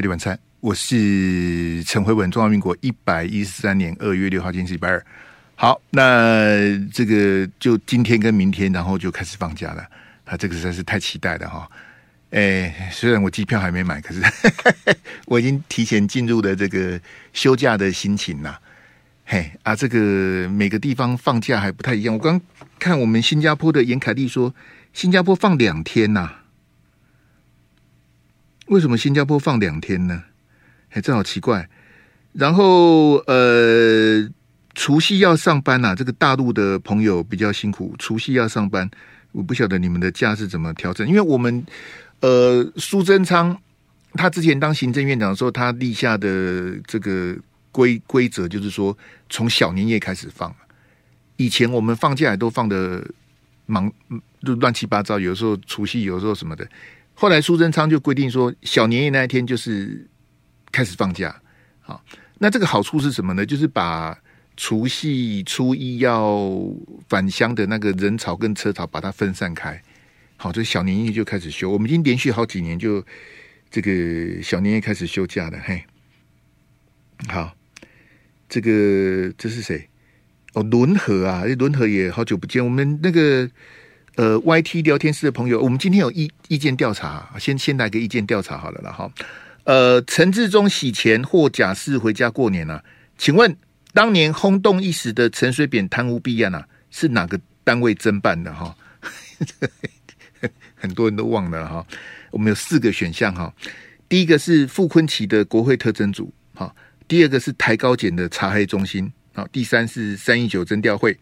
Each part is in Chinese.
费力晚餐，我是陈慧文，中华民国一百一十三年二月六号，今天是礼拜二。好，那这个就今天跟明天，然后就开始放假了。啊，这个实在是太期待了哈！哎，虽然我机票还没买，可是 我已经提前进入了这个休假的心情了。嘿啊，这个每个地方放假还不太一样。我刚看我们新加坡的严凯丽说，新加坡放两天呐。为什么新加坡放两天呢？哎，这好奇怪。然后呃，除夕要上班呐、啊，这个大陆的朋友比较辛苦，除夕要上班。我不晓得你们的假是怎么调整，因为我们呃，苏贞昌他之前当行政院长的时候，他立下的这个规规则就是说，从小年夜开始放。以前我们放假也都放得忙，就乱七八糟，有时候除夕，有时候什么的。后来苏贞昌就规定说，小年夜那一天就是开始放假。好，那这个好处是什么呢？就是把除夕初一要返乡的那个人潮跟车潮，把它分散开。好，这小年夜就开始休。我们已经连续好几年就这个小年夜开始休假了。嘿，好，这个这是谁？哦，伦和啊，伦和也好久不见。我们那个。呃，YT 聊天室的朋友，我们今天有意意见调查，先先来个意见调查好了啦哈。呃，陈志忠洗钱或假释回家过年啊？请问当年轰动一时的陈水扁贪污弊案啊，是哪个单位侦办的哈？很多人都忘了哈。我们有四个选项哈，第一个是傅崐萁的国会特侦组，哈，第二个是台高检的查黑中心，好，第三是三一九侦调会，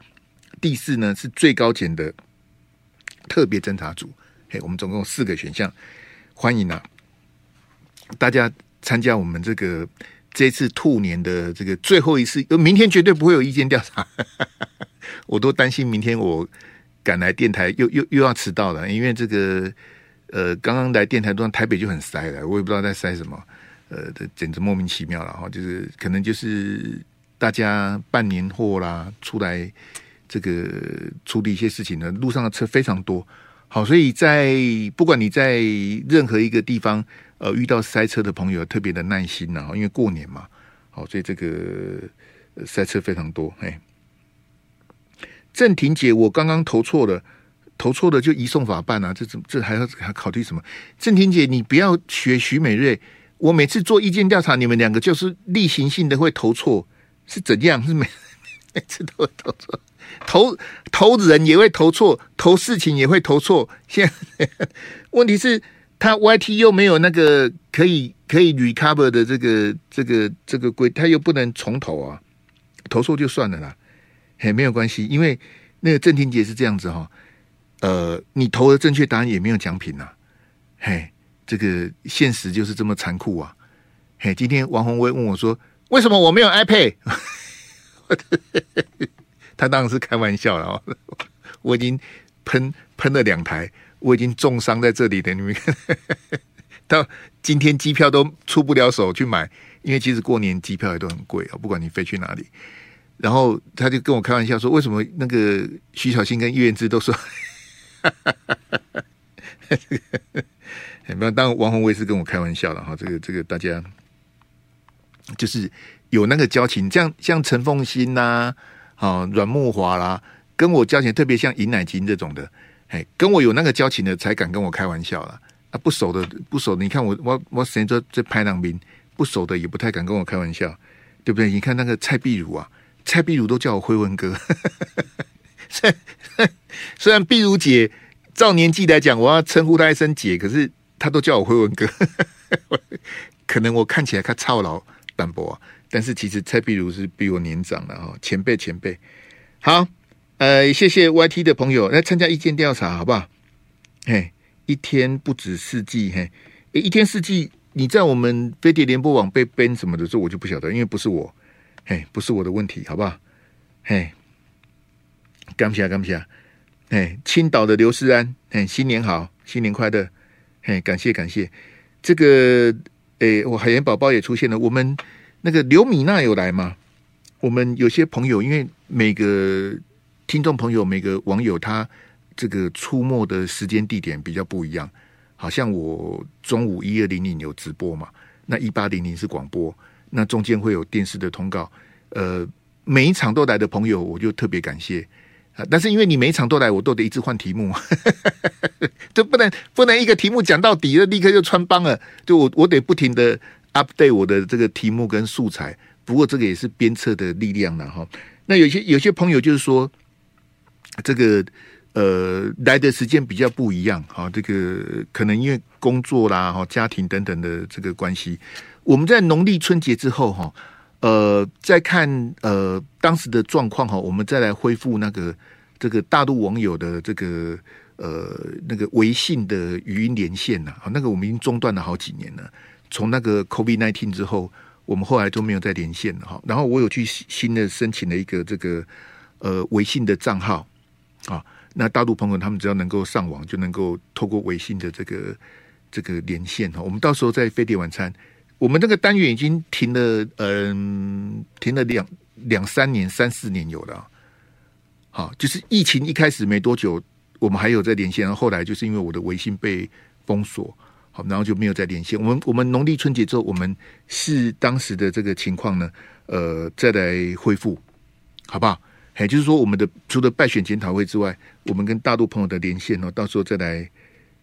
第四呢是最高检的。特别侦查组，嘿，我们总共四个选项，欢迎啊，大家参加我们这个这次兔年的这个最后一次，明天绝对不会有意见调查，我都担心明天我赶来电台又又又要迟到了，因为这个呃，刚刚来电台路上台北就很塞了，我也不知道在塞什么，呃，简直莫名其妙了哈，就是可能就是大家办年货啦出来。这个处理一些事情呢，路上的车非常多，好，所以在不管你在任何一个地方，呃，遇到塞车的朋友，特别的耐心呐，因为过年嘛，好，所以这个塞车非常多。哎，郑婷姐，我刚刚投错了，投错了就移送法办啊，这怎这还要还考虑什么？郑婷姐，你不要学徐美瑞，我每次做意见调查，你们两个就是例行性的会投错，是怎样？是 每每次都会投错。投投人也会投错，投事情也会投错。现 问题是，他 YT 又没有那个可以可以 recover 的这个这个这个规，他又不能重投啊。投错就算了啦，嘿，没有关系，因为那个郑婷姐是这样子哈。呃，你投的正确答案也没有奖品呐。嘿，这个现实就是这么残酷啊。嘿，今天王宏威问我说：“为什么我没有 iPad？” 他当然是开玩笑了，我已经喷喷了两台，我已经重伤在这里的，你们看，到今天机票都出不了手去买，因为其实过年机票也都很贵啊，不管你飞去哪里。然后他就跟我开玩笑说：“为什么那个徐小新跟叶元之都说？” 没有，当然王宏威是跟我开玩笑的哈，这个这个大家就是有那个交情，这样像陈凤馨呐、好，阮木华啦，跟我交情特别像尹乃菁这种的，哎，跟我有那个交情的才敢跟我开玩笑啦。啊，不熟的，不熟的，你看我我我谁说这拍档兵不熟的也不太敢跟我开玩笑，对不对？你看那个蔡碧如啊，蔡碧如都叫我辉文哥，虽然 虽然碧如姐照年纪来讲，我要称呼她一声姐，可是她都叫我辉文哥，可能我看起来她操劳单薄啊。但是其实蔡碧如是比我年长的哈，前辈前辈。好，呃，谢谢 YT 的朋友来参加意见调查，好不好？嘿，一天不止四季，嘿，一天四季，你在我们飞碟联播网被 ban 什么的时候，我就不晓得，因为不是我，嘿，不是我的问题，好不好？嘿，感谢感谢，嘿，青岛的刘世安，嘿，新年好，新年快乐，嘿，感谢感谢，这个，诶，我海盐宝宝也出现了，我们。那个刘米娜有来吗？我们有些朋友，因为每个听众朋友、每个网友，他这个出没的时间地点比较不一样。好像我中午一二零零有直播嘛，那一八零零是广播，那中间会有电视的通告。呃，每一场都来的朋友，我就特别感谢啊。但是因为你每一场都来，我都得一直换题目，就不能不能一个题目讲到底了，立刻就穿帮了。就我我得不停的 update 我的这个题目跟素材。不过这个也是鞭策的力量了哈。那有些有些朋友就是说，这个呃来的时间比较不一样哈。这个可能因为工作啦、哈家庭等等的这个关系，我们在农历春节之后哈。呃，再看呃当时的状况哈，我们再来恢复那个这个大陆网友的这个呃那个微信的语音连线呐，啊，那个我们已经中断了好几年了。从那个 COVID nineteen 之后，我们后来都没有再连线了哈。然后我有去新的申请了一个这个呃微信的账号啊，那大陆朋友他们只要能够上网，就能够透过微信的这个这个连线哈。我们到时候在飞碟晚餐。我们这个单元已经停了，嗯，停了两两三年、三四年有了。好，就是疫情一开始没多久，我们还有在连线，后来就是因为我的微信被封锁，好，然后就没有再连线。我们我们农历春节之后，我们是当时的这个情况呢，呃，再来恢复，好不好？也就是说，我们的除了败选检讨会之外，我们跟大陆朋友的连线呢，到时候再来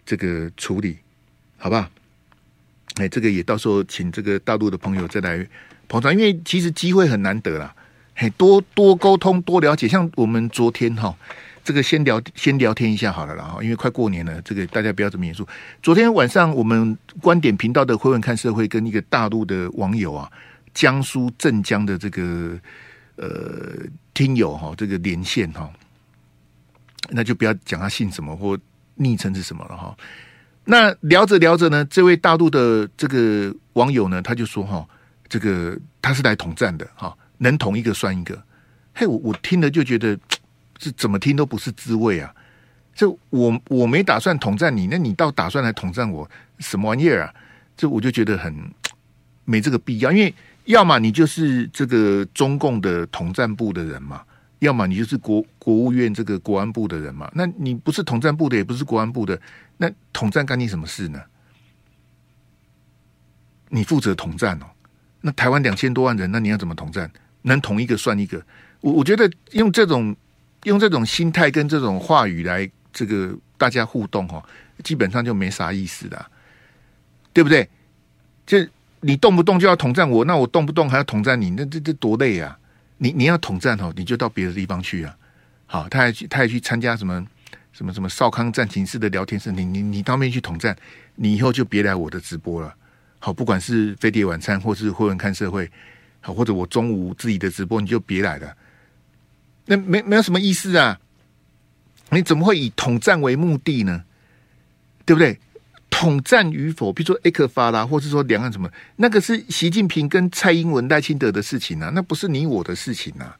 这个处理，好不好？哎，这个也到时候请这个大陆的朋友再来捧场，因为其实机会很难得啦。嘿，多多沟通，多了解。像我们昨天哈，这个先聊先聊天一下好了然后，因为快过年了，这个大家不要这么严肃。昨天晚上我们观点频道的回文看社会跟一个大陆的网友啊，江苏镇江的这个呃听友哈，这个连线哈，那就不要讲他姓什么或昵称是什么了哈。那聊着聊着呢，这位大陆的这个网友呢，他就说：“哈，这个他是来统战的，哈，能统一个算一个。”嘿，我我听了就觉得，这怎么听都不是滋味啊！这我我没打算统战你，那你倒打算来统战我，什么玩意儿啊？这我就觉得很没这个必要，因为要么你就是这个中共的统战部的人嘛，要么你就是国国务院这个国安部的人嘛。那你不是统战部的，也不是国安部的。那统战干你什么事呢？你负责统战哦。那台湾两千多万人，那你要怎么统战？能统一个算一个。我我觉得用这种用这种心态跟这种话语来这个大家互动哦，基本上就没啥意思的，对不对？这你动不动就要统战我，那我动不动还要统战你，那这这多累啊！你你要统战哦，你就到别的地方去啊。好，他还去他还去参加什么？什么什么少康战情室的聊天室，你你你当面去统战，你以后就别来我的直播了。好，不管是飞碟晚餐，或是会文看社会，好，或者我中午自己的直播，你就别来了。那没没有什么意思啊？你怎么会以统战为目的呢？对不对？统战与否，比如说 ECFA 啦，或是说两岸什么，那个是习近平跟蔡英文、赖清德的事情啊，那不是你我的事情啊，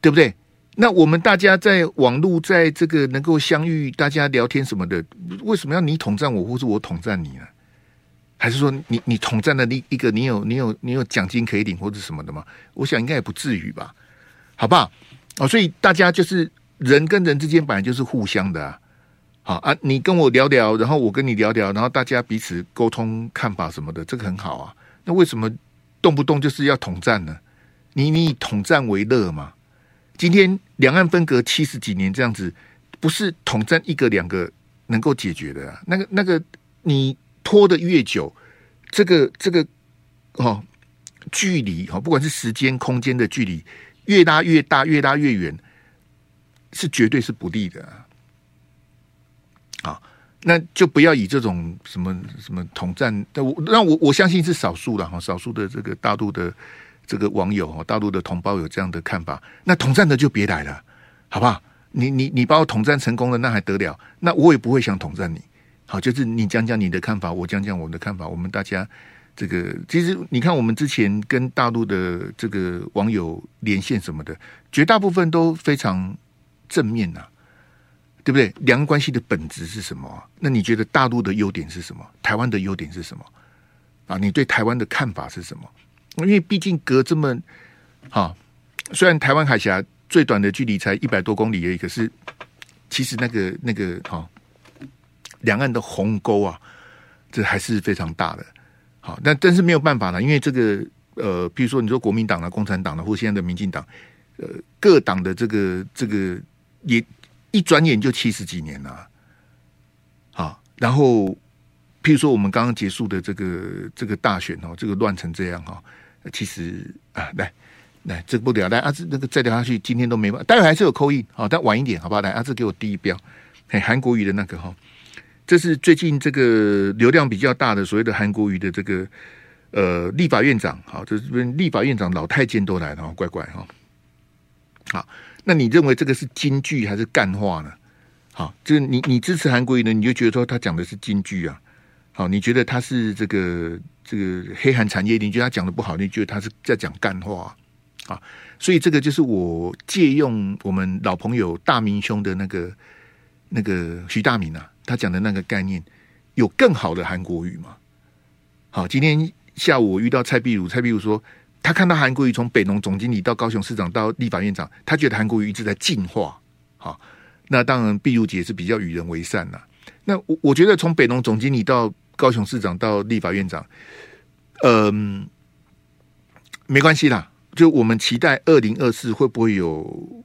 对不对？那我们大家在网络，在这个能够相遇，大家聊天什么的，为什么要你统战我，或是我统战你呢？还是说你你统战的那一个，你有你有你有奖金可以领或者什么的吗？我想应该也不至于吧，好不好？哦，所以大家就是人跟人之间本来就是互相的啊，好啊，你跟我聊聊，然后我跟你聊聊，然后大家彼此沟通看法什么的，这个很好啊。那为什么动不动就是要统战呢？你你以统战为乐吗？今天两岸分隔七十几年这样子，不是统战一个两个能够解决的啊。那个那个，你拖得越久，这个这个哦，距离哈，不管是时间空间的距离越拉越大，越拉越远，是绝对是不利的啊。那就不要以这种什么什么统战，但我让我我相信是少数的哈，少数的这个大陆的。这个网友哈，大陆的同胞有这样的看法，那统战的就别来了，好不好？你你你把我统战成功了，那还得了？那我也不会想统战你。好，就是你讲讲你的看法，我讲讲我的看法，我们大家这个其实你看，我们之前跟大陆的这个网友连线什么的，绝大部分都非常正面呐、对不对？两岸关系的本质是什么？那你觉得大陆的优点是什么？台湾的优点是什么？啊，你对台湾的看法是什么？因为毕竟隔这么啊，虽然台湾海峡最短的距离才一百多公里而已，可是其实那个那个哈，两岸的鸿沟啊，这还是非常大的。好，但但是没有办法了，因为这个呃，比如说你说国民党啊、共产党啊，或现在的民进党，呃，各党的这个这个也一转眼就七十几年了。好，然后譬如说我们刚刚结束的这个这个大选哦，这个乱成这样哈，其实啊，来来，这个不了，来阿志那个再聊下去，今天都没办法，待会还是有扣印，好，但晚一点好不好？来阿志给我第一标，嘿，韩国瑜的那个哈。这是最近这个流量比较大的所谓的韩国瑜的这个呃立法院长，好，这边立法院长老太监都来了，乖乖哈。好，那你认为这个是金句还是干话呢？好，就是你你支持韩国瑜呢，你就觉得说他讲的是金句啊。好，你觉得他是这个这个黑韩产业，你觉得他讲的不好，你觉得他是在讲干话啊？所以这个就是我借用我们老朋友大明兄的那个那个徐大明啊。他讲的那个概念，有更好的韩国语吗？好，今天下午我遇到蔡壁如，蔡壁如说，他看到韩国瑜从北农总经理到高雄市长到立法院长，他觉得韩国瑜一直在进化。好，那当然壁如姐是比较与人为善呐。那我我觉得从北农总经理到高雄市长到立法院长，嗯，没关系啦，就我们期待二零二四会不会有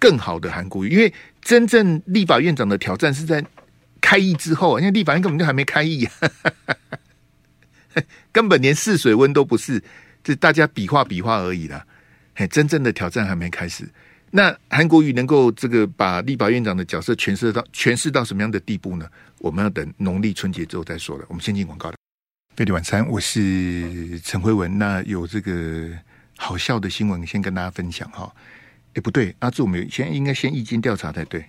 更好的韩国语？因为真正立法院长的挑战是在。开议之后，因为立法院根本就还没开议，根本连试水温都不是，就大家比划比划而已啦。嘿，真正的挑战还没开始。那韩国瑜能够这个把立法院长的角色诠释到诠释到什么样的地步呢？我们要等农历春节之后再说了。我们先进广告了。费力晚餐，我是陈辉文。那有这个好笑的新闻，先跟大家分享哈。哎，不对，阿志，我们先应该先意见调查才对。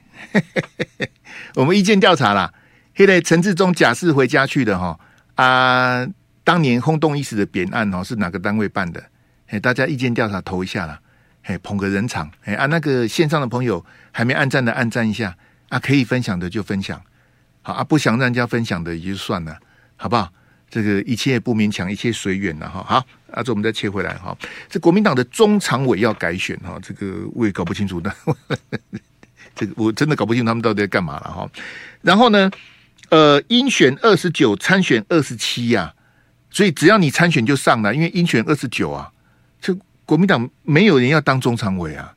我们意见调查啦，现在陈志忠假释回家去的哈啊，当年轰动一时的扁案哦，是哪个单位办的？哎，大家意见调查投一下啦，哎，捧个人场，哎啊，那个线上的朋友还没按赞的按赞一下啊，可以分享的就分享，好啊，不想让人家分享的也就算了，好不好？这个一切不勉强，一切随缘了哈。好，阿这我们再切回来哈。这国民党的中常委要改选哈，这个我也搞不清楚的。这个我真的搞不清楚他们到底在干嘛了哈。然后呢，呃，应选二十九，参选二十七呀。所以只要你参选就上了，因为应选二十九啊。这国民党没有人要当中常委啊。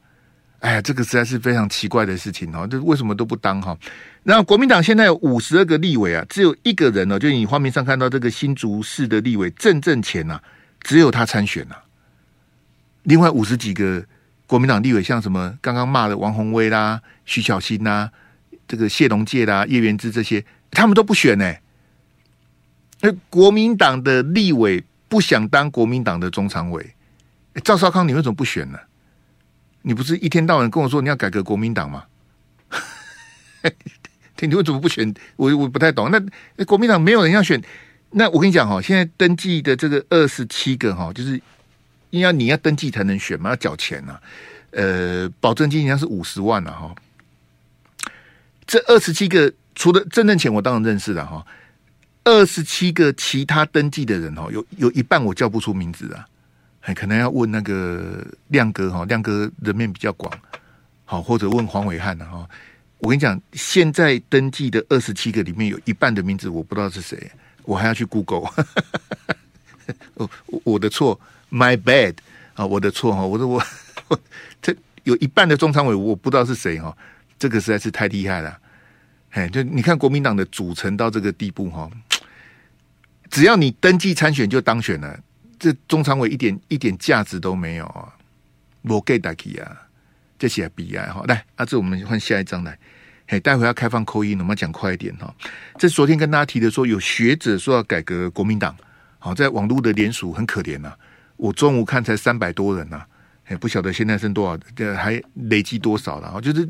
哎呀，这个实在是非常奇怪的事情哦。这为什么都不当哈？然后国民党现在有五十二个立委啊，只有一个人呢，就你画面上看到这个新竹市的立委郑正干呐，只有他参选了。另外五十几个国民党立委，像什么刚刚骂的王鸿薇啦、徐巧芯呐、这个谢龙介啦、叶元之这些，他们都不选呢。那国民党的立委不想当国民党的中常委，赵少康，你为什么不选呢？你不是一天到晚跟我说你要改革国民党吗？你为什么不选？我我不太懂。那国民党没有人要选，那我跟你讲哈，现在登记的这个二十七个哈，就是因为你要登记才能选嘛，要缴钱呐。呃，保证金应该是五十万了哈。这二十七个除了郑正钱，我当然认识了哈。二十七个其他登记的人哈，有有一半我叫不出名字啊。可能要问那个亮哥哈，亮哥人面比较广，好，或者问黄伟汉的哈。我跟你讲，现在登记的二十七个里面有一半的名字我不知道是谁，我还要去 Google。我我的错，My bad 啊，我的错哈，我说我我这有一半的中常委我不知道是谁哈，这个实在是太厉害了。哎，就你看国民党的组成到这个地步哈，只要你登记参选就当选了。这中常委一点一点价值都没有啊！我给大家啊，这些悲哀哈。来，阿志，我们换下一张来。嘿，待会要开放扣音，我们讲快一点哈。这昨天跟大家提的，说有学者说要改革国民党，好，在网络的联署很可怜呐。我中午看才三百多人呐，哎，不晓得现在剩多少，这还累积多少了啊？就是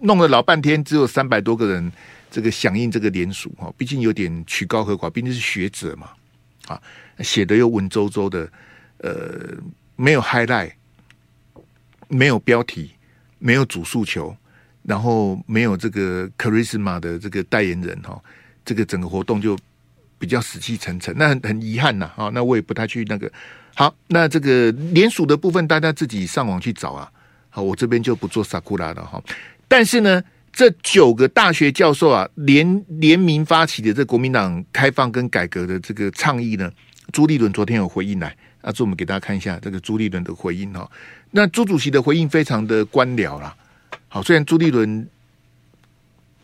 弄了老半天，只有三百多个人这个响应这个联署哈。毕竟有点曲高和寡，毕竟是学者嘛，啊。写的又文绉绉的，呃，没有 highlight，没有标题，没有主诉求，然后没有这个 charisma 的这个代言人哈，这个整个活动就比较死气沉沉，那很很遗憾呐啊，那我也不太去那个。好，那这个联署的部分，大家自己上网去找啊。好，我这边就不做萨库拉了哈。但是呢，这九个大学教授啊，联联名发起的这国民党开放跟改革的这个倡议呢。朱立伦昨天有回应来，啊，这我们给大家看一下这个朱立伦的回应哈。那朱主席的回应非常的官僚啦。好，虽然朱立伦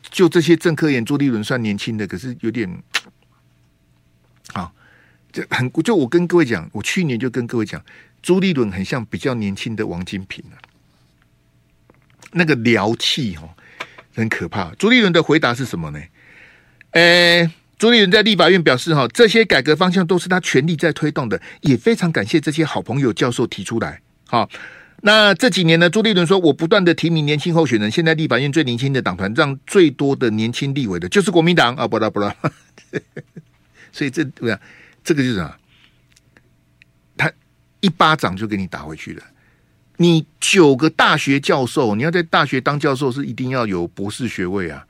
就这些政科研，朱立伦算年轻的，可是有点，好，这很就我跟各位讲，我去年就跟各位讲，朱立伦很像比较年轻的王金平啊，那个獠气哈，很可怕。朱立伦的回答是什么呢？诶。朱立伦在立法院表示：“哈，这些改革方向都是他全力在推动的，也非常感谢这些好朋友教授提出来。好，那这几年呢，朱立伦说，我不断的提名年轻候选人，现在立法院最年轻的党团，让最多的年轻立委的就是国民党啊，不啦不啦，所以这对啊，这个就是啊，他一巴掌就给你打回去了。你九个大学教授，你要在大学当教授，是一定要有博士学位啊。”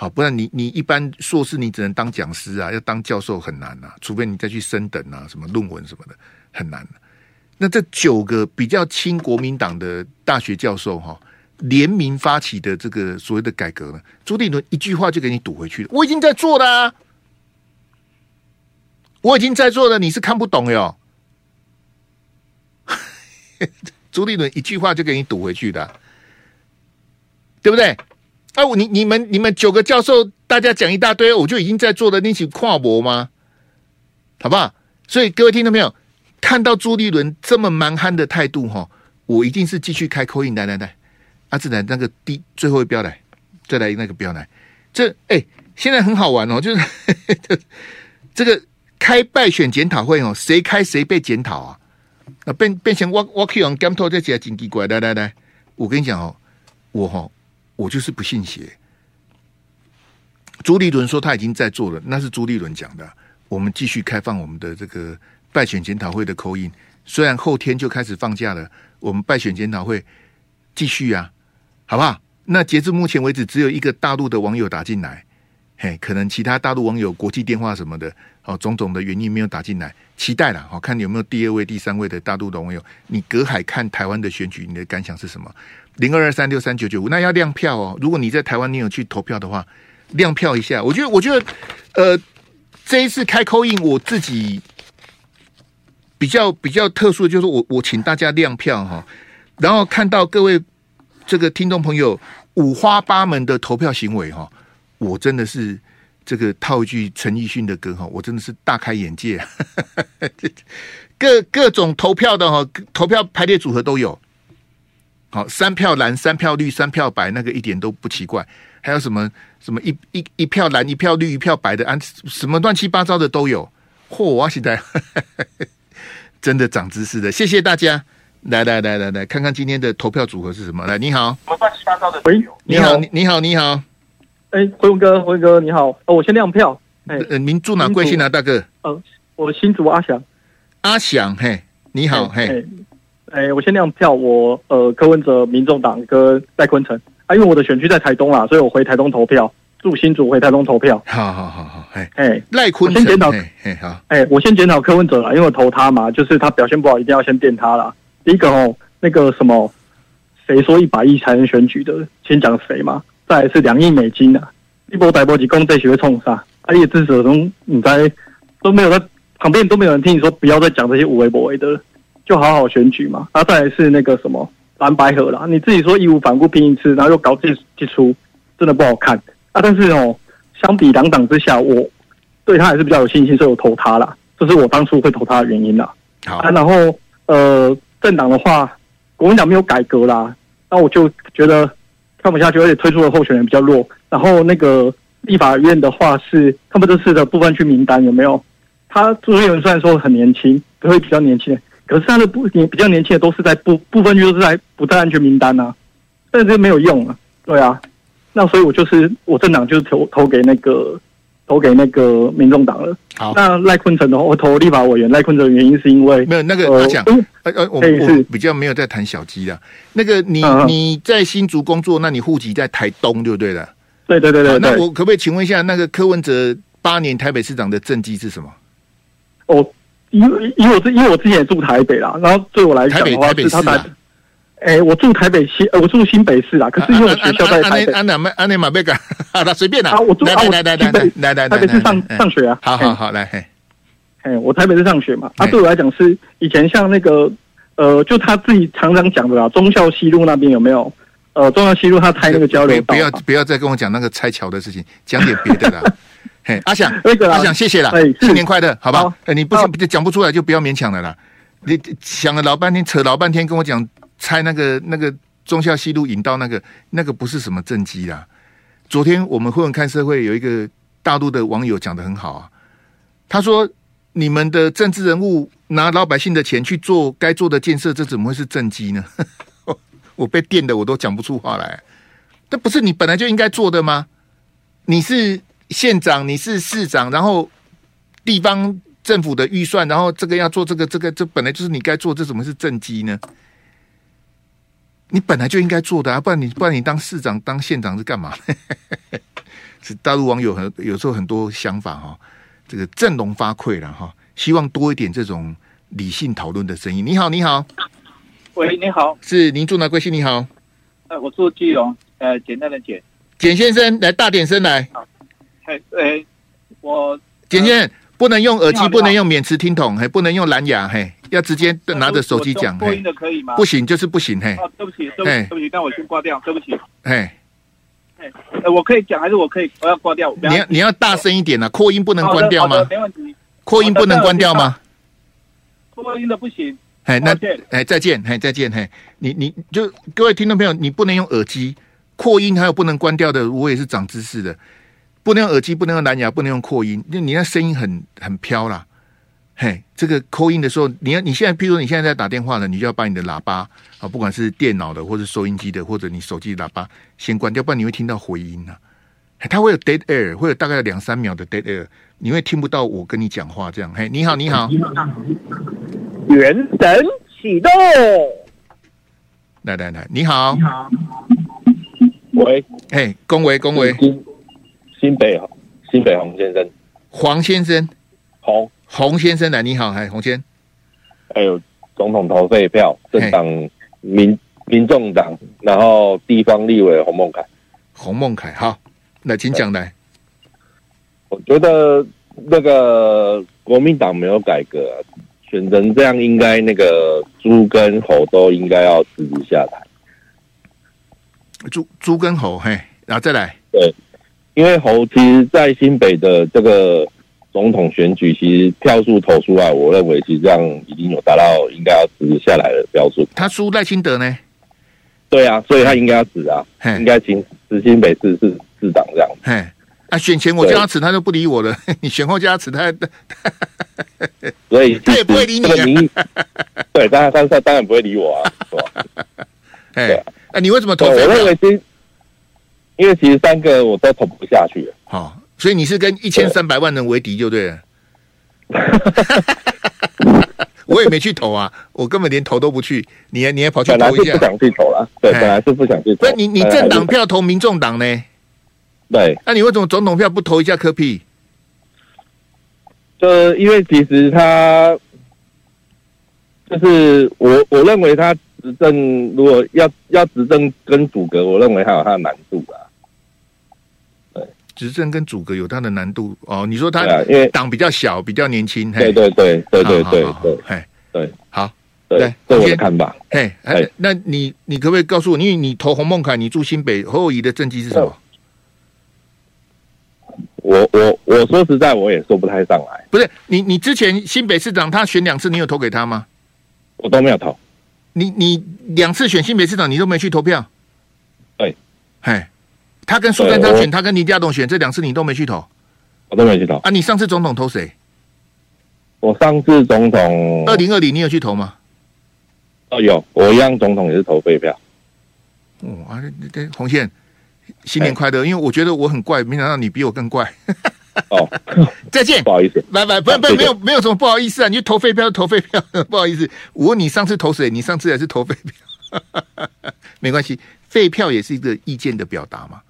好，不然你你一般硕士你只能当讲师啊，要当教授很难啊，除非你再去升等啊，什么论文什么的很难。那这九个比较亲国民党的大学教授哈，联名发起的这个所谓的改革呢，朱立伦一句话就给你堵回去了。我已经在做了啊，我已经在做了，你是看不懂哟。朱立伦一句话就给你堵回去的，对不对？哎、啊，你你们你们九个教授，大家讲一大堆，我就已经在做的，那起跨博吗？好不好？所以各位听到没有？看到朱立伦这么蛮横的态度，哈，我一定是继续开口音来来来，阿志来那个第最后一标来，再来那个标来。这哎、现在很好玩哦，就是 这个开败选检讨会哦，谁开谁被检讨啊？啊，变变成我我可以用检讨这些真奇怪，来来来，我跟你讲哦，我哈。我就是不信邪。朱立伦说他已经在做了，那是朱立伦讲的。我们继续开放我们的这个败选检讨会的口音虽然后天就开始放假了，我们败选检讨会继续啊，好不好？那截至目前为止，只有一个大陆的网友打进来，嘿，可能其他大陆网友国际电话什么的，哦，种种的原因没有打进来，期待了，好看有没有第二位、第三位的大陆的网友？你隔海看台湾的选举，你的感想是什么？零二二三六三九九五，那要亮票哦。如果你在台湾，你有去投票的话，亮票一下。我觉得，我觉得，呃，这一次开扣印我自己比较比较特殊的就是我，我我请大家亮票哈。然后看到各位这个听众朋友五花八门的投票行为哈，我真的是这个套一句陈奕迅的歌哈，我真的是大开眼界。各各种投票的哈，投票排列组合都有。好，三票蓝，三票绿，三票白，那个一点都不奇怪。还有什么什么一一一票蓝，一票绿，一票白的，啊什么乱七八糟的都有。嚯！我现在 真的长知识的，谢谢大家。来来来来来，看看今天的投票组合是什么？来，你好。什么乱七八糟的？喂，你好，你好，你好。哎，辉文哥，辉文哥，你好。哦，我先亮票。哎，呃，您住哪贵姓啊，大哥？呃，我新竹阿翔。阿翔，嘿，你好，嘿。哎、欸，我先亮票，我呃柯文哲、民众党跟赖坤成啊，因为我的选区在台东啦，所以我回台东投票，住新竹回台东投票。好好好好，哎哎，赖坤成，先检讨，哎好，哎，我先检讨柯文哲啦，因为我投他嘛，就是他表现不好，一定要先电他啦。第一个哦，那个什么，谁说一百亿才能选举的？先讲谁嘛？再来是两亿美金啊，一波带波几公这学会冲杀？啊，你支持者中你在都没有在旁边都没有人听你说，不要再讲这些无为不为的。就好好选举嘛，然后再来是那个什么蓝白河啦，你自己说义无反顾拼一次，然后又搞这这出，真的不好看啊！但是哦，相比两党之下，我对他还是比较有信心，所以我投他啦，这是我当初会投他的原因啦。好啊，然后呃，政党的话，国民党没有改革啦，那我就觉得看不下去，而且推出的候选人比较弱。然后那个立法院的话是他们这次的部分区名单有没有？他朱立伦虽然说很年轻，会比较年轻。可是他的部比较年轻的都是在部部分区都是在不在安全名单啊，但是没有用啊，对啊，那所以我就是我政党就是投投给那个投给那个民众党了。好，那赖坤成的话，我投立法委员赖坤成的原因是因为没有那个他讲，呃呃，我我比较没有在谈小鸡的，那个你你在新竹工作，那你户籍在台东对不对的？对对对对，那我可不可以请问一下，那个柯文哲八年台北市长的政绩是什么？哦。因为因为我之因为我之前也住台北啦，然后对我来讲的话是他台，哎，我住台北新，呃，我住新北市啦。可是因为我学校在台北，安安安南马贝港，好了，随便啦。啊，我住来来来来来来来台北市上上学啊。好好好，来嘿。哎，我台北是上学嘛，啊、对我来讲是以前像那个呃，就他自己常常讲的啦，忠孝西路那边有没有？呃，忠孝西路他拆那个交流道不要不要再跟我讲那个拆桥的事情，讲点别的啦。嘿，阿翔，那个啦阿翔，谢谢啦，新年快乐，好吧？哎，你不行讲不出来就不要勉强了啦。你想了老半天，扯老半天，跟我讲拆那个那个中孝西路引道那个那个不是什么政绩啦。昨天我们会文看社会有一个大陆的网友讲得很好啊，他说你们的政治人物拿老百姓的钱去做该做的建设，这怎么会是政绩呢？我被电的我都讲不出话来，这不是你本来就应该做的吗？你是县长，你是市长，然后地方。政府的预算，然后这个要做这个，这个这本来就是你该做，这怎么是政绩呢？你本来就应该做的啊，不然你不然你当市长当县长是干嘛？是大陆网友很有时候很多想法哈，这个振聋发聩了哈，希望多一点这种理性讨论的声音。你好，你好，喂，你好，是您住哪贵姓？你好，呃，我住基隆，呃，简单的简，简先生来大点声来，嘿，呃，我简先生。不能用耳机，不能用免持听筒，还，不能用蓝牙，嘿，要直接拿着手机讲，播音的可以吗？不行，就是不行，嘿。哦，对不起，对不起，对不起，那我先挂掉，对不起。嘿，嘿，呃，我可以讲还是我可以？我要挂掉。你要你要大声一点呐，扩音不能关掉吗？没问题。扩音不能关掉吗？扩音的不行。哎，那哎，再见，哎，再见，嘿，你你就各位听众朋友，你不能用耳机扩音，还有不能关掉的，我也是长知识的。不能用耳机，不能用蓝牙，不能用扩音，你那声音很很飘啦。嘿，这个扣音的时候，你要你现在，譬如说你现在在打电话呢，你就要把你的喇叭啊，不管是电脑的，或者收音机的，或者你手机喇叭先关掉，不然你会听到回音啊。它会有 dead air，会有大概两三秒的 dead air，你会听不到我跟你讲话这样。嘿，你好，你好，元神启动，来来来，你好，你好，喂，嘿，恭维恭维。新北新北洪先生，黄先生，洪洪先生来，你好，嗨，洪先，还有总统投废票，政党民民众党，然后地方立委洪孟凯，洪孟凯，好，那，请讲来。我觉得那个国民党没有改革、啊，选成这样，应该那个猪跟猴都应该要辞职下台。猪猪跟猴，嘿，然后再来，对。因为猴其实，在新北的这个总统选举，其实票数投出来，我认为其实这样已经有达到应该要辞下来的标准。他输赖清德呢？对啊，所以他应该要辞啊，嘿应该请辞新北市市市长这样。嘿，啊，选前我叫他辞，他就不理我了。你选后叫他辞，他 所以他也不会理你啊。对，当然他他当然不会理我啊，是吧？对啊，啊，你为什么投？我认为其因为其实三个我都投不下去了，好、哦，所以你是跟一千三百万人为敌就对了。我也没去投啊，我根本连投都不去。你还你还跑去投一下？不想去投了，对，本来是不想去投。不是你你政党票投民众党呢？对，那、啊、你为什么总统票不投一下柯 P？就因为其实他就是我我认为他执政如果要要执政跟阻隔，我认为还有他的难度啊。执政跟组阁有它的难度哦。你说他因为党比较小，比较年轻，对对对对对对对，嘿，对，好，对，这是我的看法。嘿，那你你可不可以告诉我，因为你投洪孟凯，你住新北，侯友宜的政绩是什么？我我我说实在，我也说不太上来。不是你你之前新北市长他选两次，你有投给他吗？我都没有投。你你两次选新北市长，你都没去投票？对，嘿。他跟苏贞昌选，他跟林佳龙选，这两次你都没去投，我都没去投啊！你上次总统投谁？我上次总统二零二零，你有去投吗？哦，有，我一样总统也是投废票。哦啊，这红线，新年快乐！因为我觉得我很怪，没想到你比我更怪。哦，再见，不好意思，拜拜，不不，没有没有什么不好意思啊，你就投废票，投废票，不好意思。我问你上次投谁？你上次也是投废票，没关系，废票也是一个意见的表达嘛。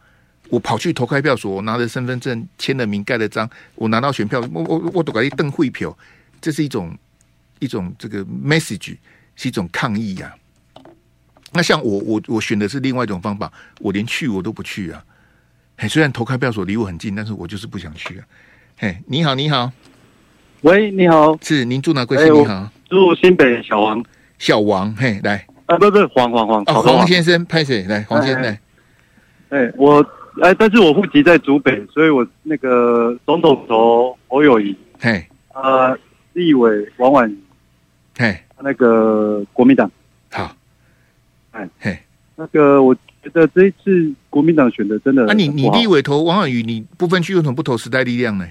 我跑去投开票所，我拿着身份证签了名盖了章，我拿到选票，我我我都搞一邓会票，这是一种一种这个 message，是一种抗议呀、啊。那像我我我选的是另外一种方法，我连去我都不去啊。嘿，虽然投开票所离我很近，但是我就是不想去啊。嘿，你好，你好，喂，你好，是您住哪？贵姓？你好，住新北小王。小王，嘿，来啊，不不，黄黄黄，哦，黄先生，拍谁？来，黄先生，来，哎，我哎，但是我户籍在竹北，所以我那个总统投侯友谊，嘿，呃，立委王婉，嘿，那个国民党，好，哎，嘿，那个我觉得这一次国民党选的真的，那你你立委投王婉瑜，你不分区为什么不投时代力量呢？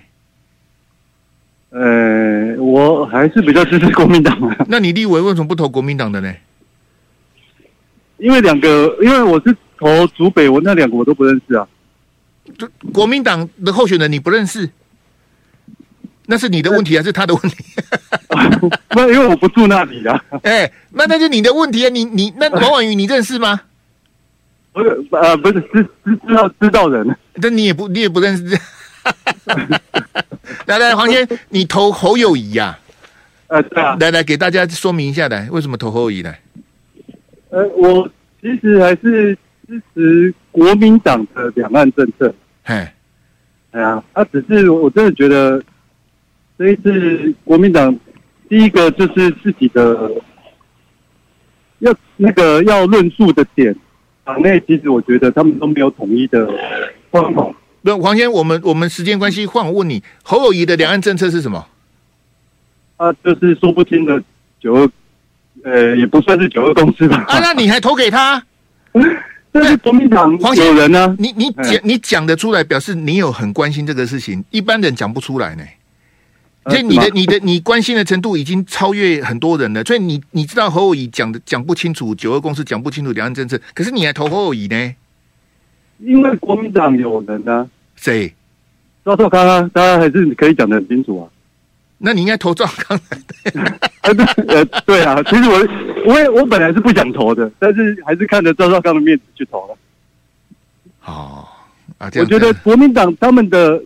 呃，我还是比较支持国民党啊。那你立委为什么不投国民党的呢？因为两个，因为我是投竹北，我那两个我都不认识啊。就国民党的候选人你不认识，那是你的问题还是他的问题？那因为我不住那里啊。哎、欸，那那就你的问题啊！你你那 王婉瑜你认识吗？不是，呃，不是，知知知道知道人，但你也不你也不认识。来来，黄先，你投侯友谊呀？呃，对啊。来来，给大家说明一下来，为什么投侯友宜呢？呃，我其实还是支持国民党的两岸政策。嘿，哎呀，啊，只是我真的觉得这一次国民党第一个就是自己的要那个要论述的点，党内其实我觉得他们都没有统一的方法。那黄先，我们我们时间关系，换我问你，侯友谊的两岸政策是什么？啊，就是说不清的九二，呃，也不算是九二共识吧。啊，那你还投给他？这是国民党黄有人呢、啊？你你讲你讲得出来，表示你有很关心这个事情，一般人讲不出来呢。所以你的你的你关心的程度已经超越很多人了。所以你你知道侯友宜讲的讲不清楚九二共识，讲不清楚两岸政策，可是你还投侯友宜呢？因为国民党有人啊，谁？赵少康啊，当然还是可以讲得很清楚啊。那你应该投赵少康。呃，呃，对啊，其实我我也我本来是不想投的，但是还是看着赵少康的面子去投了。哦，啊，我觉得国民党他们的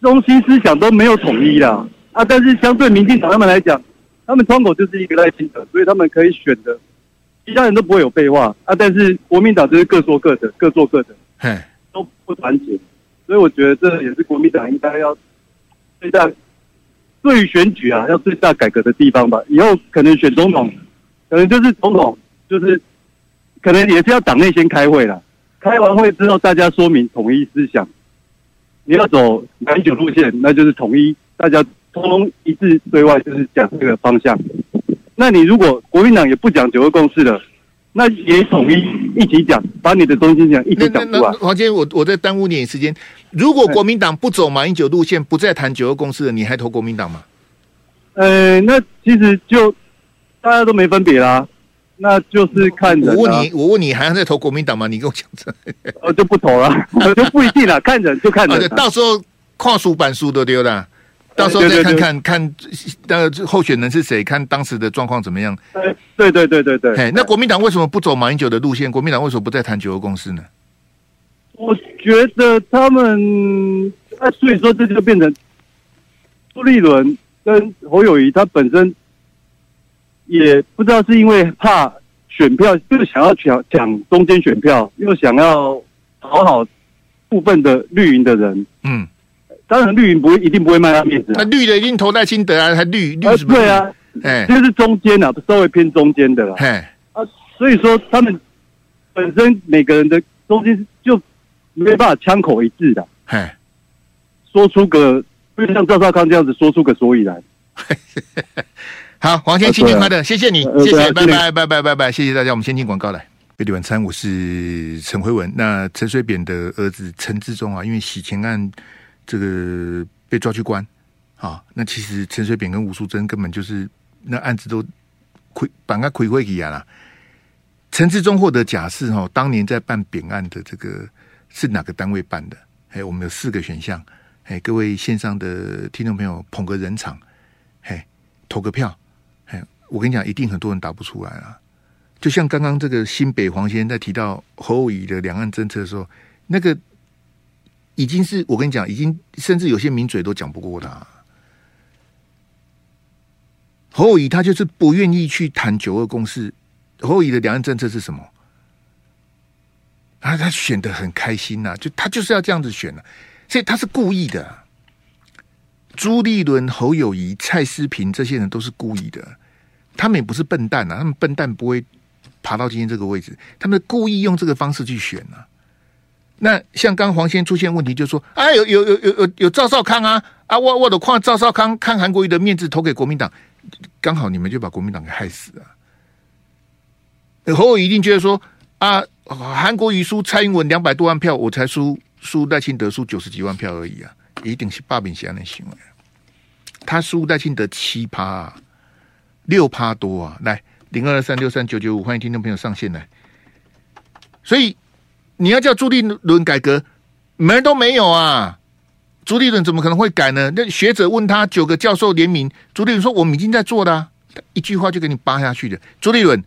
中心思想都没有统一啦，啊，但是相对民进党他们来讲，他们窗口就是一个赖清德，所以他们可以选的。其他人都不会有废话啊，但是国民党就是各说各的，各做各的，嘿，都不团结，所以我觉得这也是国民党应该要最大对于选举啊，要最大改革的地方吧。以后可能选总统，可能就是总统，就是可能也是要党内先开会了，开完会之后大家说明统一思想，你要走马英九路线，那就是统一，大家通通一致对外，就是讲这个方向。那你如果国民党也不讲九二共识了，那也统一一起讲，把你的中心讲一起讲出来。黄坚，我我在耽误你时间。如果国民党不走马英九路线，不再谈九二共识了，你还投国民党吗？呃，那其实就大家都没分别啦，那就是看人、啊。我问你，我问你，还要再投国民党吗？你跟我讲这，我就不投了，就不一定了，看人就看人、啊。到时候跨书板书都丢了。到时候再看看看，那个候选人是谁？看当时的状况怎么样？对对对对对。嘿，那国民党为什么不走马英九的路线？国民党为什么不再谈九二共识呢？我觉得他们，啊，所以说这就变成朱立伦跟侯友谊，他本身也不知道是因为怕选票，就是想要抢抢中间选票，又想要讨好部分的绿营的人，嗯。当然，绿营不会一定不会卖他面子。那绿的一定投赖清德啊，还绿绿什么？对啊，哎，这是中间啊，稍微偏中间的了。哎，啊，所以说他们本身每个人的中心就没办法枪口一致的。哎，说出个，就像赵少康这样子说出个所以然。好，黄先生新年快乐，谢谢你，谢谢，拜拜，拜拜，拜拜，谢谢大家，我们先进广告来。贝蒂晚餐，我是陈辉文。那陈水扁的儿子陈志忠啊，因为洗钱案。这个被抓去关，啊，那其实陈水扁跟吴淑珍根本就是那案子都亏，把他亏回去了。陈志忠获得假释哈，当年在办扁案的这个是哪个单位办的？哎，我们有四个选项，哎，各位线上的听众朋友捧个人场，哎，投个票，哎，我跟你讲，一定很多人答不出来啊。就像刚刚这个新北黄先生在提到侯友宜的两岸政策的时候，那个。已经是我跟你讲，已经甚至有些名嘴都讲不过他。侯友宜他就是不愿意去谈九二共识。侯友宜的两岸政策是什么？啊，他选得很开心呐、就他就是要这样子选了、所以他是故意的。朱立伦、侯友宜、蔡思平这些人都是故意的，他们也不是笨蛋啊，他们笨蛋不会爬到今天这个位置，他们故意用这个方式去选啊。那像刚黄先出现问题，就说，哎，有有有有有有赵少康啊啊，我我的看赵少康看韩国瑜的面子投给国民党，刚好你们就把国民党给害死了。侯友一定觉得说啊，韩国瑜输蔡英文两百多万票，我才输输赖清德输九十几万票而已啊。一定是罢免西安的行为，他输赖清德七趴，六趴多啊！来零二三六三九九五，欢迎听众朋友上线来。所以你要叫朱立伦改革，门都没有啊！朱立伦怎么可能会改呢？那学者问他，九个教授联名，朱立伦说：“我们已经在做了啊。”一句话就给你扒下去的。朱立伦，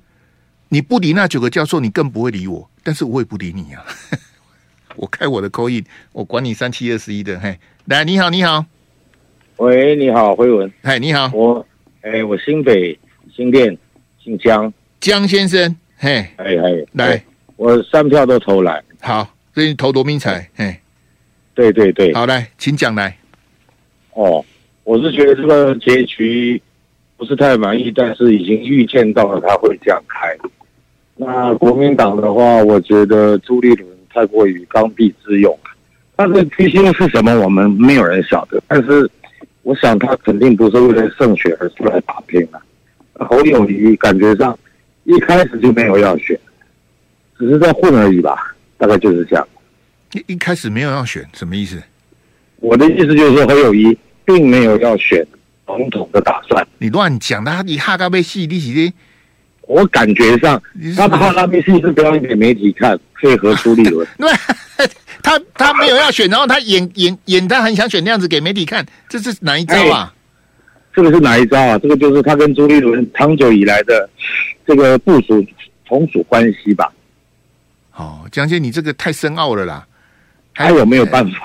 你不理那九个教授，你更不会理我，但是我也不理你啊。我开我的 call in，我管你三七二十一的。嘿，来，你好，你好，喂，你好，辉文，嘿，你好，我，哎，我新北新店姓江，江先生，嘿，哎哎，来，我三票都投来，好，所以投罗明才，嘿，对对对，好来，请讲来。哦，我是觉得这个结局不是太满意，但是已经预见到了他会这样开。那国民党的话，我觉得朱立伦。太过于刚愎自用，他的居心是什么？我们没有人晓得。但是，我想他肯定不是为了胜选而出来打拼的。侯友谊感觉上一开始就没有要选，只是在混而已吧，大概就是这样。一一开始没有要选，什么意思？我的意思就是说，侯友谊并没有要选总统的打算。你乱讲，他你哈嘎被戏，你是的。我感觉上，他怕那边是是表演给媒体看，配合朱立伦。对，他他没有要选，然后他演演演，他很想选那样子给媒体看，这是哪一招啊？这个是哪一招啊？这个就是他跟朱立伦长久以来的这个部署从属关系吧？哦，江姐，你这个太深奥了啦！还有没有办法？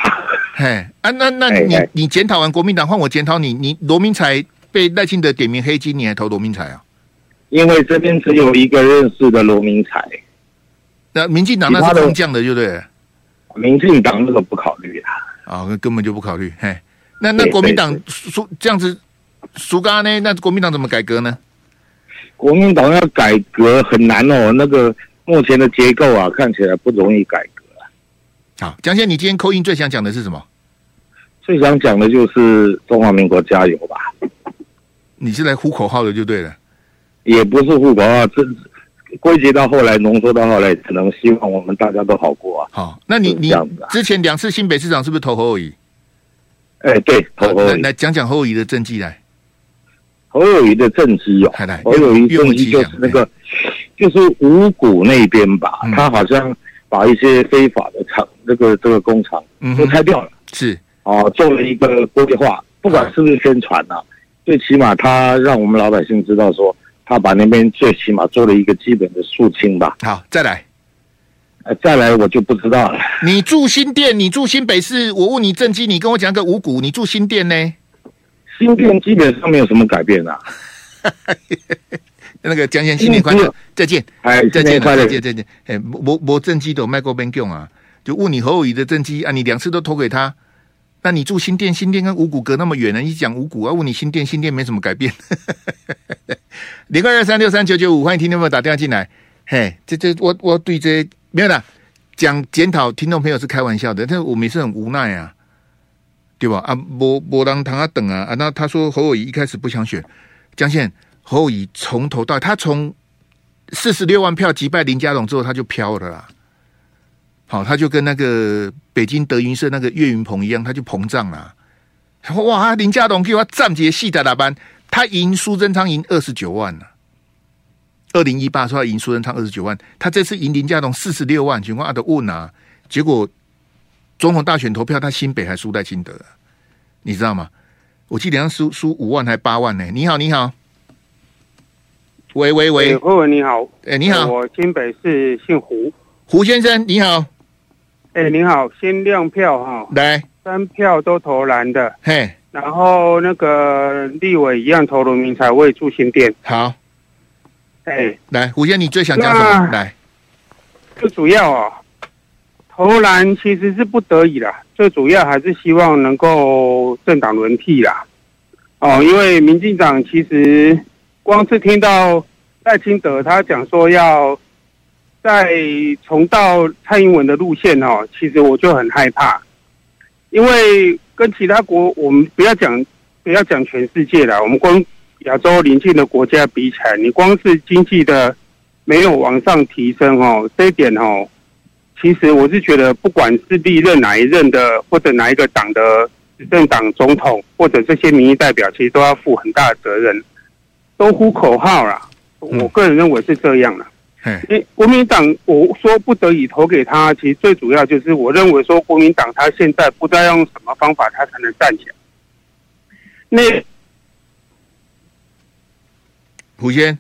嘿，啊，那那你你检讨完国民党，换我检讨你，你罗明才被赖清德点名黑金，你还投罗明才啊？因为这边只有一个认识的罗明才，那民进党那是空降的，对不对？民进党那个不考虑啊，啊、哦，根本就不考虑。嘿，那那国民党输这样子输嘎呢？那国民党怎么改革呢？国民党要改革很难哦，那个目前的结构啊，看起来不容易改革。好，江先，你今天 call in 最想讲的是什么？最想讲的就是中华民国加油吧。你是来呼口号的，就对了。也不是护国啊，这归结到后来，浓缩到后来，只能希望我们大家都好过啊。好，那你你之前两次新北市长是不是投侯友谊？哎，对，投侯友谊。来讲讲侯友谊的政绩来。侯友宜的政绩有，侯友宜政绩就是那个，就是五股那边吧，他好像把一些非法的厂，这个这个工厂都拆掉了，是哦，做了一个规划，不管是不是宣传啊，最起码他让我们老百姓知道说。他把那边最起码做了一个基本的肃清吧。好，再来，呃，再来我就不知道了。你住新店，你住新北市，我问你政绩，你跟我讲个五股，你住新店呢？新店基本上没有什么改变啊。那个江先生新年快乐，再见，哎，再见，再见，再见。哎，我我政绩都卖过边用啊，就问你侯友宜的政绩啊，你两次都投给他。那你住新店，新店跟五股隔那么远呢？你讲五股啊，问你新店，新店没什么改变。零二二三六三九九五，欢迎听众朋友打电话进来。嘿，这这我我对这没有啦，讲检讨听众朋友是开玩笑的，但是我们也是很无奈啊，对吧？啊，我我让他等啊啊，那他说侯友宜一开始不想选江县，侯友从头到他从四十六万票击败林佳龙之后，他就飘了啦。好，他就跟那个北京德云社那个岳云鹏一样，他就膨胀了。哇，林佳龙给我站节戏的打班？他赢苏贞昌赢二十九万呢。二零一八说他赢苏贞昌二十九万，他这次赢林佳龙四十六万，情况阿德问啊，结果总统大选投票，他新北还输在清德，你知道吗？我记得他输输五万还八万呢。你好，你好，喂喂喂，慧文你好，哎、欸、你好，我新北市姓胡，胡先生你好。哎、欸，你好，先亮票哈，来，三票都投蓝的，嘿，然后那个立委一样投罗明才为住新店，好，哎，来，胡先生，你最想讲什么？来，最主要啊，投蓝其实是不得已啦，最主要还是希望能够政党轮替啦。哦，因为民进党其实光是听到赖清德他讲说要再重蹈蔡英文的路线哦，其实我就很害怕，因为跟其他国，我们不要讲不要讲全世界啦，我们光亚洲邻近的国家比起来，你光是经济的。没有往上提升哦，这一点哦，其实我是觉得，不管是历任哪一任的，或者哪一个党的执政党总统，或者这些民意代表，其实都要负很大的责任，都呼口号啦。我个人认为是这样的。嗯，因为国民党，我说不得已投给他，其实最主要就是我认为说，国民党他现在不知道用什么方法，他才能站起来。那胡先。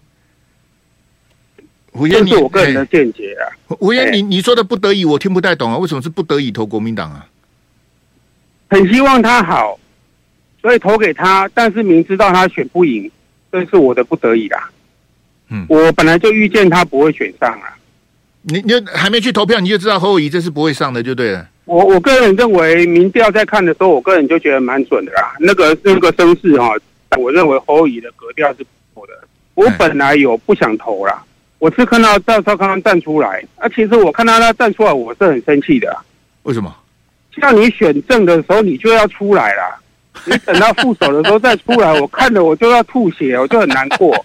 胡先，这是我个人的见解啊。胡先，你你说的不得已，我听不太懂啊。为什么是不得已投国民党啊？很希望他好，所以投给他。但是明知道他选不赢，这是我的不得已啦。嗯，我本来就预见他不会选上啊。你你还没去投票，你就知道侯友宜这是不会上的，就对了。我我个人认为，民调在看的时候，我个人就觉得蛮准的啦。那个那个声势哈，我认为侯友宜的格调是不错的。我本来有不想投啦。我是看到赵少康站出来，啊，其实我看到他站出来，我是很生气的。为什么？像你选正的时候，你就要出来了。你等到副手的时候再出来，我看着我就要吐血，我就很难过。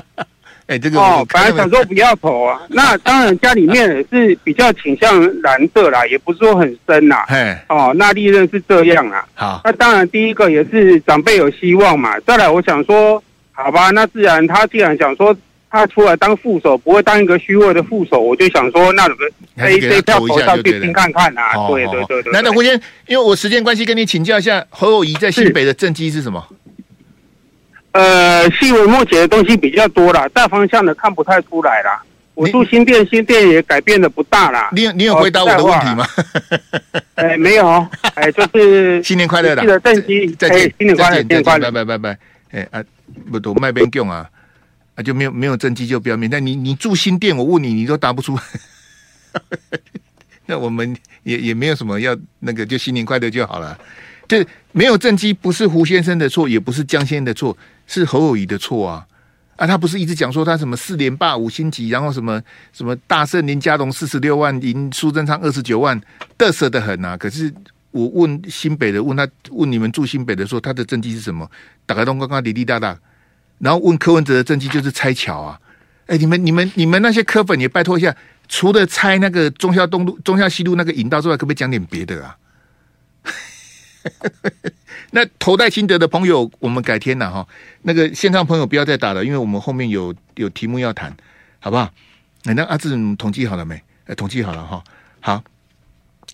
哎，这个哦，本来想说不要投啊。那当然家里面也是比较倾向蓝色啦，也不是说很深啦。嘿，哦，那利润是这样啊。好，那当然第一个也是长辈有希望嘛。再来，我想说，好吧，那自然他既然想说。他出来当副手，不会当一个虚位的副手，我就想说，那怎么这一这票投上去听看看啊？哦、对对对对。难道胡先，因为我时间关系，跟你请教一下，侯友宜在新北的政绩是什么？呃，细微末节的东西比较多啦，大方向的看不太出来啦。我住新店，新店也改变的不大啦。你有你有回答我的问题吗？哎、呃，没有，哎、呃，就是 新年快乐啦！记得政绩，再见，新年快乐，新年快乐，拜拜拜拜。哎啊，不懂卖边讲啊。啊，就没有没有政绩就不要面。但你你住新店，我问你，你都答不出。那我们也也没有什么要那个，就新年快乐就好了。这没有政绩，不是胡先生的错，也不是江先生的错，是侯友宜的错啊！啊，他不是一直讲说他什么四连霸五星级，然后什么什么大胜林家龙四十六万，赢苏贞昌二十九万，得瑟的很啊！可是我问新北的，问他问你们住新北的说，他的政绩是什么？打开东刚刚滴滴答答。然后问柯文哲的政绩就是拆桥啊！哎，你们、你们、你们那些柯粉也拜托一下，除了拆那个中孝东路、中孝西路那个引道之外，可不可以讲点别的啊？那头戴清德的朋友，我们改天了哈。那个线上朋友不要再打了，因为我们后面有有题目要谈，好不好？那阿志统计好了没？哎，统计好了哈。好，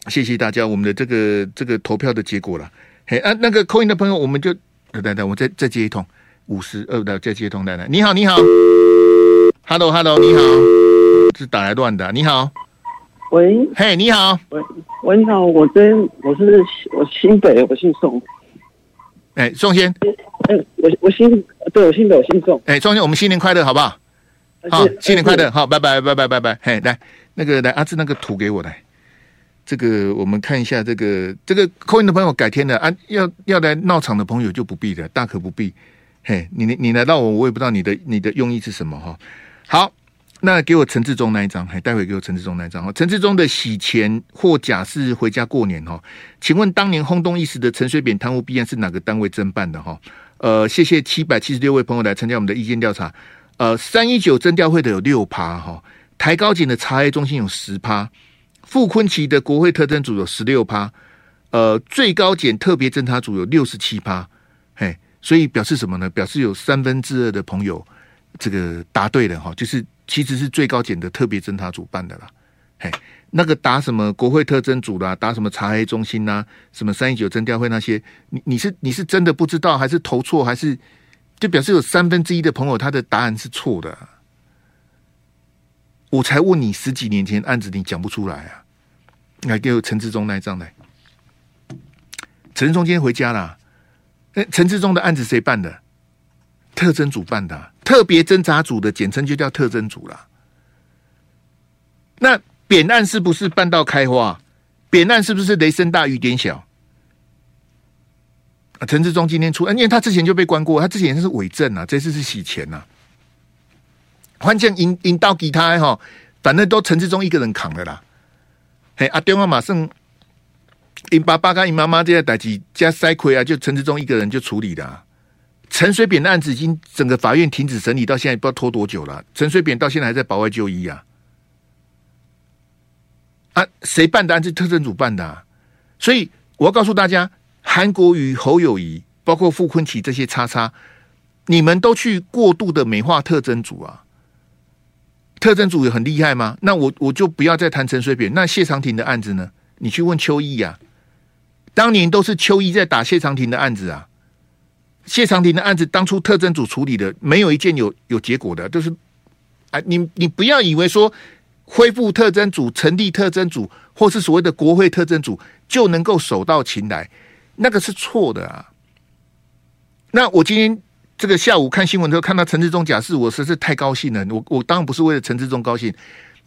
谢谢大家，我们的这个这个投票的结果了。嘿啊，那个扣音的朋友，我们就等等，我再再接一通。五十二的再接通奶奶，你好，你好，Hello Hello，你好，是打来乱的，你好，喂，嘿，你好，喂喂，你好，我跟我是我新北，我姓宋，哎，宋先，哎，我我姓对我姓北，我姓宋，哎，宋先，我们新年快乐，好不好？好，新年快乐，好，拜拜拜拜拜拜，嘿，来那个来阿志那个图给我来，这个我们看一下这个这个扣音的朋友改天的啊，要要来闹场的朋友就不必了，大可不必。嘿，你你你来到我，我也不知道你的你的用意是什么哈。好，那给我陈志忠那一张，嘿，待会给我陈志忠那一张哈。陈志忠的洗钱或假释回家过年哈。请问当年轰动一时的陈水扁贪污弊案是哪个单位侦办的哈？呃，谢谢七百七十六位朋友来参加我们的意见调查。呃，三一九侦调会的有六趴哈，台高检的查黑中心有十趴，傅崐萁的国会特侦组有十六趴，呃，最高检特别侦查组有六十七趴，嘿。所以表示什么呢？表示有三分之二的朋友这个答对了哈，就是其实是最高检的特别侦查组办的啦。嘿，那个答什么国会特侦组啦，答什么查黑中心呐、啊，什么三一九侦调会那些，你你是你是真的不知道，还是投错，还是就表示有三分之一的朋友他的答案是错的？我才问你十几年前案子你讲不出来啊？来给我陈志忠那一张来，陈志忠今天回家了。陈志忠的案子谁办的？特侦组办的、啊，特别侦查组的简称就叫特侦组了。那扁案是不是办到开花？扁案是不是雷声大雨点小？啊，陈志忠今天出，因为他之前就被关过，他之前是伪证啊，这次是洗钱呐、啊。关键引引到给他哈，反正都陈志忠一个人扛的啦。嘿，阿电话马上，因爸爸跟你妈妈这些代志加塞亏啊，就陈志忠一个人就处理的。陈水扁的案子已经整个法院停止审理，到现在不知道拖多久了。陈水扁到现在还在保外就医啊。啊，谁办的案子？特侦组办的、啊。所以我要告诉大家。韩国瑜、侯友宜，包括傅崐萁这些叉叉，你们都去过度的美化特侦组啊？特侦组也很厉害吗？那我我就不要再谈陈水扁。那谢长廷的案子呢？你去问邱毅呀、啊。当年都是邱毅在打谢长廷的案子啊。谢长廷的案子当初特侦组处理的，没有一件有有结果的，就是哎，你你不要以为说恢复特侦组、成立特侦组，或是所谓的国会特侦组，就能够手到擒来。那个是错的啊！那我今天这个下午看新闻的时候，看到陈志忠假释，我实在太高兴了。我我当然不是为了陈志忠高兴，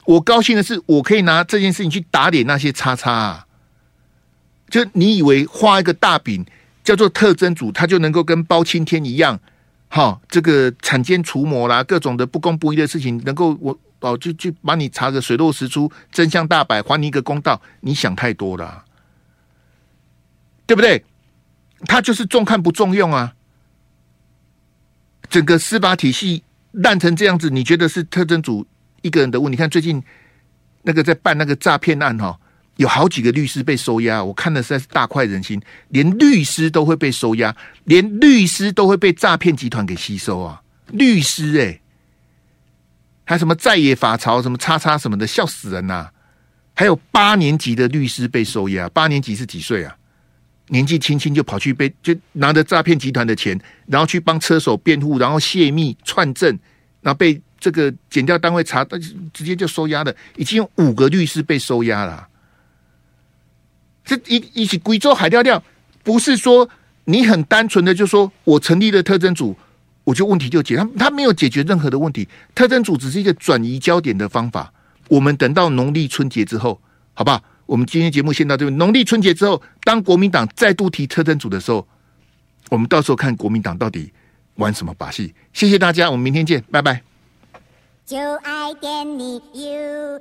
我高兴的是我可以拿这件事情去打脸那些叉叉啊！就你以为画一个大饼叫做特征组，他就能够跟包青天一样，哈，这个铲奸除魔啦，各种的不公不义的事情，能够我哦就就把你查个水落石出，真相大白，还你一个公道？你想太多了。对不对？他就是重看不重用啊！整个司法体系烂成这样子，你觉得是特征组一个人的问？你看最近那个在办那个诈骗案哈，有好几个律师被收押，我看的实在是大快人心。连律师都会被收押，连律师都会被诈骗集团给吸收啊！律师哎、欸，还什么在野法曹什么叉叉什么的，笑死人呐、还有八年级的律师被收押，八年级是几岁啊？年纪轻轻就跑去被就拿着诈骗集团的钱，然后去帮车手辩护，然后泄密串证，然后被这个检调单位查，直接就收押了。已经有五个律师被收押了。这一一起贵州海钓钓，不是说你很单纯的就说我成立了特征组，我就问题就解。他他没有解决任何的问题，特征组只是一个转移焦点的方法。我们等到农历春节之后，好不好？我们今天节目先到这边。农历春节之后，当国民党再度提特征组的时候，我们到时候看国民党到底玩什么把戏。谢谢大家，我们明天见，拜拜。就爱点你 UFO